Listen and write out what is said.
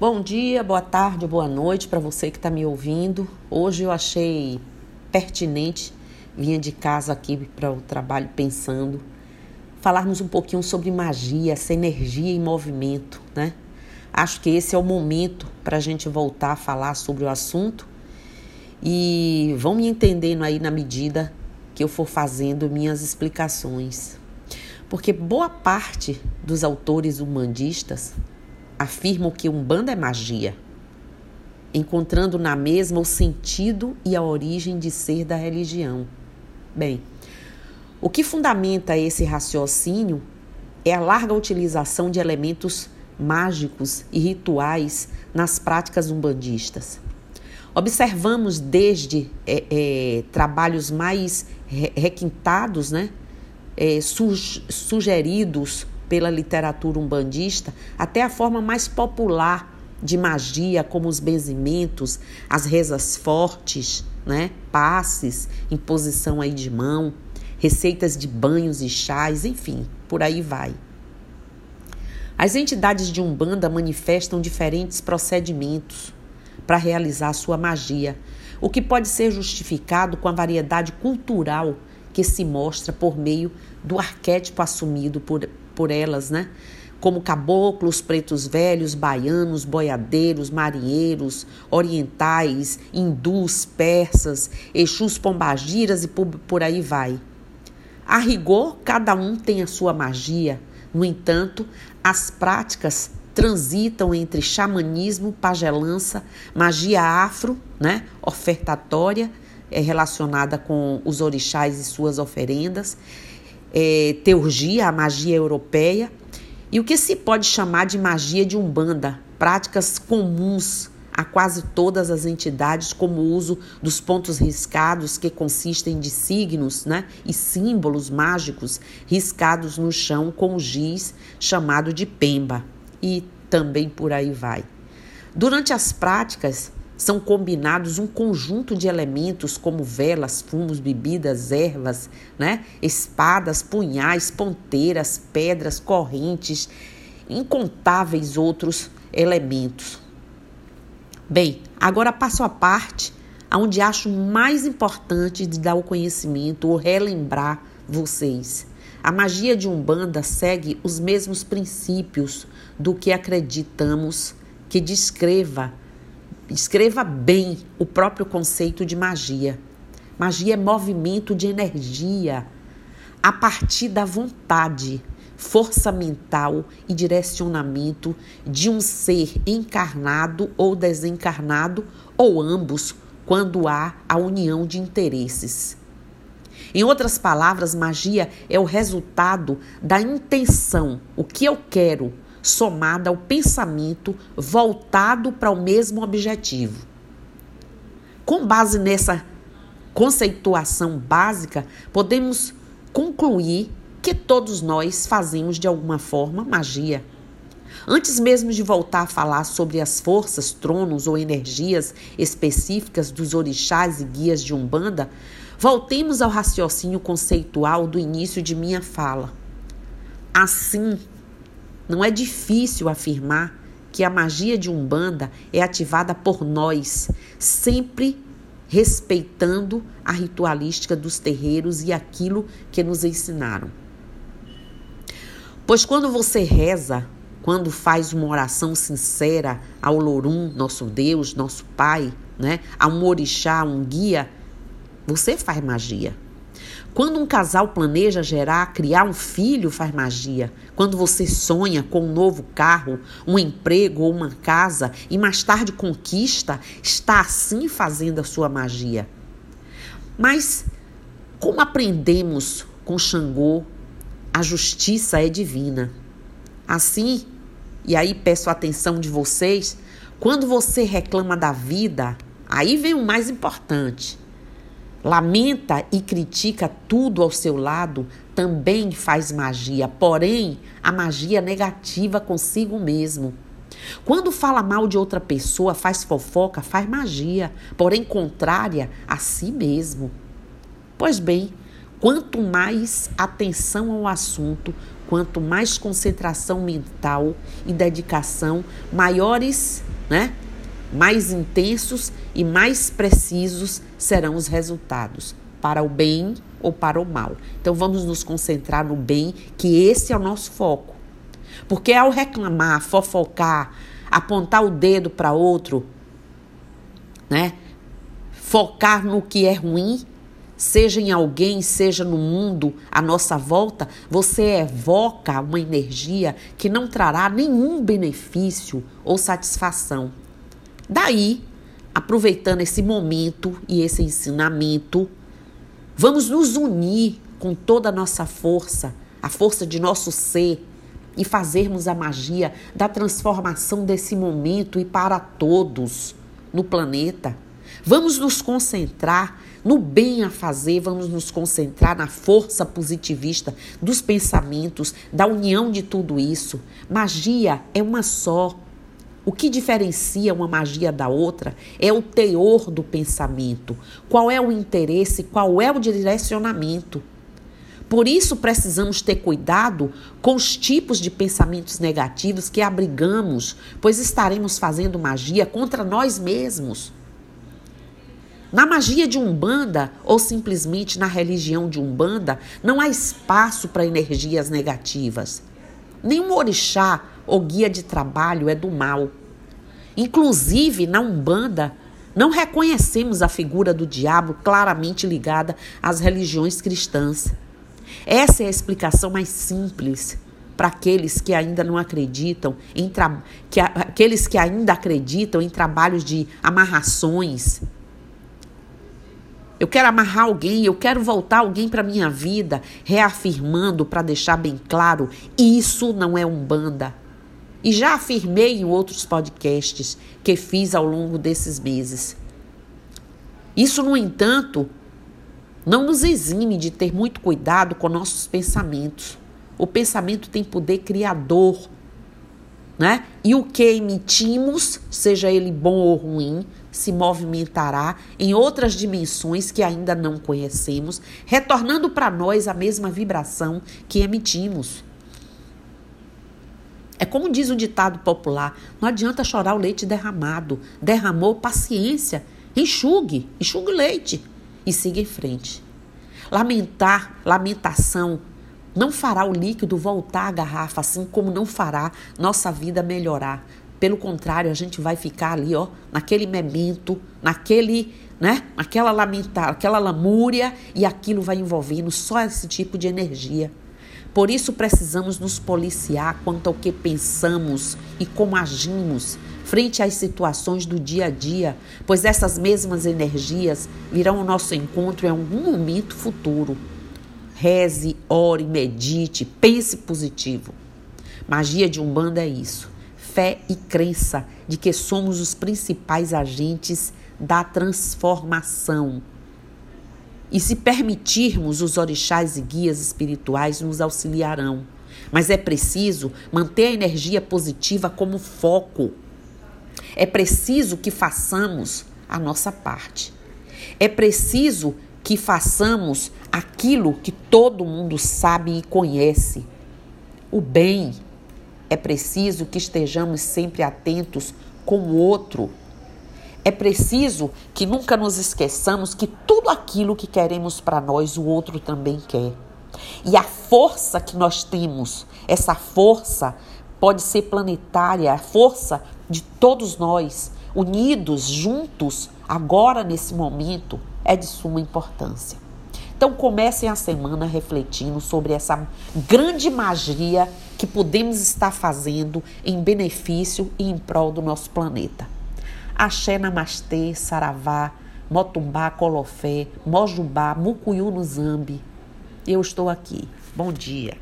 Bom dia, boa tarde, boa noite para você que está me ouvindo. Hoje eu achei pertinente, vinha de casa aqui para o trabalho pensando, falarmos um pouquinho sobre magia, essa energia em movimento, né? Acho que esse é o momento para a gente voltar a falar sobre o assunto e vão me entendendo aí na medida que eu for fazendo minhas explicações. Porque boa parte dos autores humanistas afirmam que Umbanda é magia, encontrando na mesma o sentido e a origem de ser da religião. Bem, o que fundamenta esse raciocínio é a larga utilização de elementos mágicos e rituais nas práticas umbandistas. Observamos desde é, é, trabalhos mais requintados, né, é, sugeridos pela literatura umbandista até a forma mais popular de magia, como os benzimentos, as rezas fortes, né? passes, imposição aí de mão, receitas de banhos e chás, enfim, por aí vai. As entidades de Umbanda manifestam diferentes procedimentos para realizar sua magia, o que pode ser justificado com a variedade cultural que se mostra por meio do arquétipo assumido por, por elas, né? Como caboclos, pretos velhos, baianos, boiadeiros, marinheiros, orientais, hindus, persas, exus pombagiras e por, aí vai. A rigor, cada um tem a sua magia. No entanto, as práticas transitam entre xamanismo, pagelança, magia afro, né, ofertatória, é relacionada com os orixás e suas oferendas, é, teurgia, a magia europeia, e o que se pode chamar de magia de umbanda, práticas comuns a quase todas as entidades, como o uso dos pontos riscados, que consistem de signos né, e símbolos mágicos riscados no chão com giz chamado de pemba, e também por aí vai. Durante as práticas, são combinados um conjunto de elementos como velas, fumos, bebidas, ervas, né? espadas, punhais, ponteiras, pedras, correntes, incontáveis outros elementos. Bem, agora passo a parte onde acho mais importante de dar o conhecimento ou relembrar vocês. A magia de Umbanda segue os mesmos princípios do que acreditamos que descreva Escreva bem o próprio conceito de magia. Magia é movimento de energia a partir da vontade, força mental e direcionamento de um ser encarnado ou desencarnado, ou ambos, quando há a união de interesses. Em outras palavras, magia é o resultado da intenção, o que eu quero, somada ao pensamento voltado para o mesmo objetivo. Com base nessa conceituação básica, podemos concluir que todos nós fazemos de alguma forma magia. Antes mesmo de voltar a falar sobre as forças, tronos ou energias específicas dos orixás e guias de Umbanda, voltemos ao raciocínio conceitual do início de minha fala. Assim, não é difícil afirmar que a magia de Umbanda é ativada por nós, sempre respeitando a ritualística dos terreiros e aquilo que nos ensinaram. Pois quando você reza, quando faz uma oração sincera ao Lorum, nosso Deus, nosso Pai, né, a um orixá, um guia, você faz magia. Quando um casal planeja gerar, criar um filho, faz magia. Quando você sonha com um novo carro, um emprego ou uma casa e mais tarde conquista, está assim fazendo a sua magia. Mas como aprendemos com Xangô, a justiça é divina. Assim, e aí peço a atenção de vocês, quando você reclama da vida, aí vem o mais importante lamenta e critica tudo ao seu lado, também faz magia, porém a magia negativa consigo mesmo. Quando fala mal de outra pessoa, faz fofoca, faz magia, porém contrária a si mesmo. Pois bem, quanto mais atenção ao assunto, quanto mais concentração mental e dedicação, maiores, né? Mais intensos e mais precisos serão os resultados, para o bem ou para o mal. Então vamos nos concentrar no bem, que esse é o nosso foco. Porque ao reclamar, fofocar, apontar o dedo para outro, né? Focar no que é ruim, seja em alguém, seja no mundo à nossa volta, você evoca uma energia que não trará nenhum benefício ou satisfação. Daí, aproveitando esse momento e esse ensinamento, vamos nos unir com toda a nossa força, a força de nosso ser e fazermos a magia da transformação desse momento e para todos no planeta. Vamos nos concentrar no bem a fazer, vamos nos concentrar na força positivista dos pensamentos, da união de tudo isso. Magia é uma só. O que diferencia uma magia da outra é o teor do pensamento, qual é o interesse, qual é o direcionamento. Por isso precisamos ter cuidado com os tipos de pensamentos negativos que abrigamos, pois estaremos fazendo magia contra nós mesmos. Na magia de Umbanda ou simplesmente na religião de Umbanda, não há espaço para energias negativas. Nenhum orixá ou guia de trabalho é do mal. Inclusive, na Umbanda, não reconhecemos a figura do diabo claramente ligada às religiões cristãs. Essa é a explicação mais simples para aqueles que ainda não acreditam em que aqueles que ainda acreditam em trabalhos de amarrações, eu quero amarrar alguém, eu quero voltar alguém para minha vida, reafirmando para deixar bem claro, isso não é umbanda. E já afirmei em outros podcasts que fiz ao longo desses meses. Isso, no entanto, não nos exime de ter muito cuidado com nossos pensamentos. O pensamento tem poder criador, né? E o que emitimos, seja ele bom ou ruim, se movimentará em outras dimensões que ainda não conhecemos, retornando para nós a mesma vibração que emitimos. É como diz o ditado popular: não adianta chorar o leite derramado. Derramou paciência, enxugue, enxugue o leite e siga em frente. Lamentar, lamentação, não fará o líquido voltar à garrafa, assim como não fará nossa vida melhorar. Pelo contrário, a gente vai ficar ali, ó, naquele memento, naquele, né, naquela lamentar, aquela lamúria e aquilo vai envolvendo só esse tipo de energia. Por isso precisamos nos policiar quanto ao que pensamos e como agimos frente às situações do dia a dia, pois essas mesmas energias virão ao nosso encontro em algum momento futuro. Reze, ore, medite, pense positivo. Magia de Umbanda é isso fé e crença de que somos os principais agentes da transformação. E se permitirmos, os orixás e guias espirituais nos auxiliarão. Mas é preciso manter a energia positiva como foco. É preciso que façamos a nossa parte. É preciso que façamos aquilo que todo mundo sabe e conhece: o bem, é preciso que estejamos sempre atentos com o outro. É preciso que nunca nos esqueçamos que tudo aquilo que queremos para nós, o outro também quer. E a força que nós temos, essa força pode ser planetária, a força de todos nós, unidos, juntos, agora nesse momento, é de suma importância. Então comecem a semana refletindo sobre essa grande magia que podemos estar fazendo em benefício e em prol do nosso planeta. Axé, Namastê, Saravá, Motumbá, Colofé, Mojubá, Mucuyu no Zambi. Eu estou aqui. Bom dia.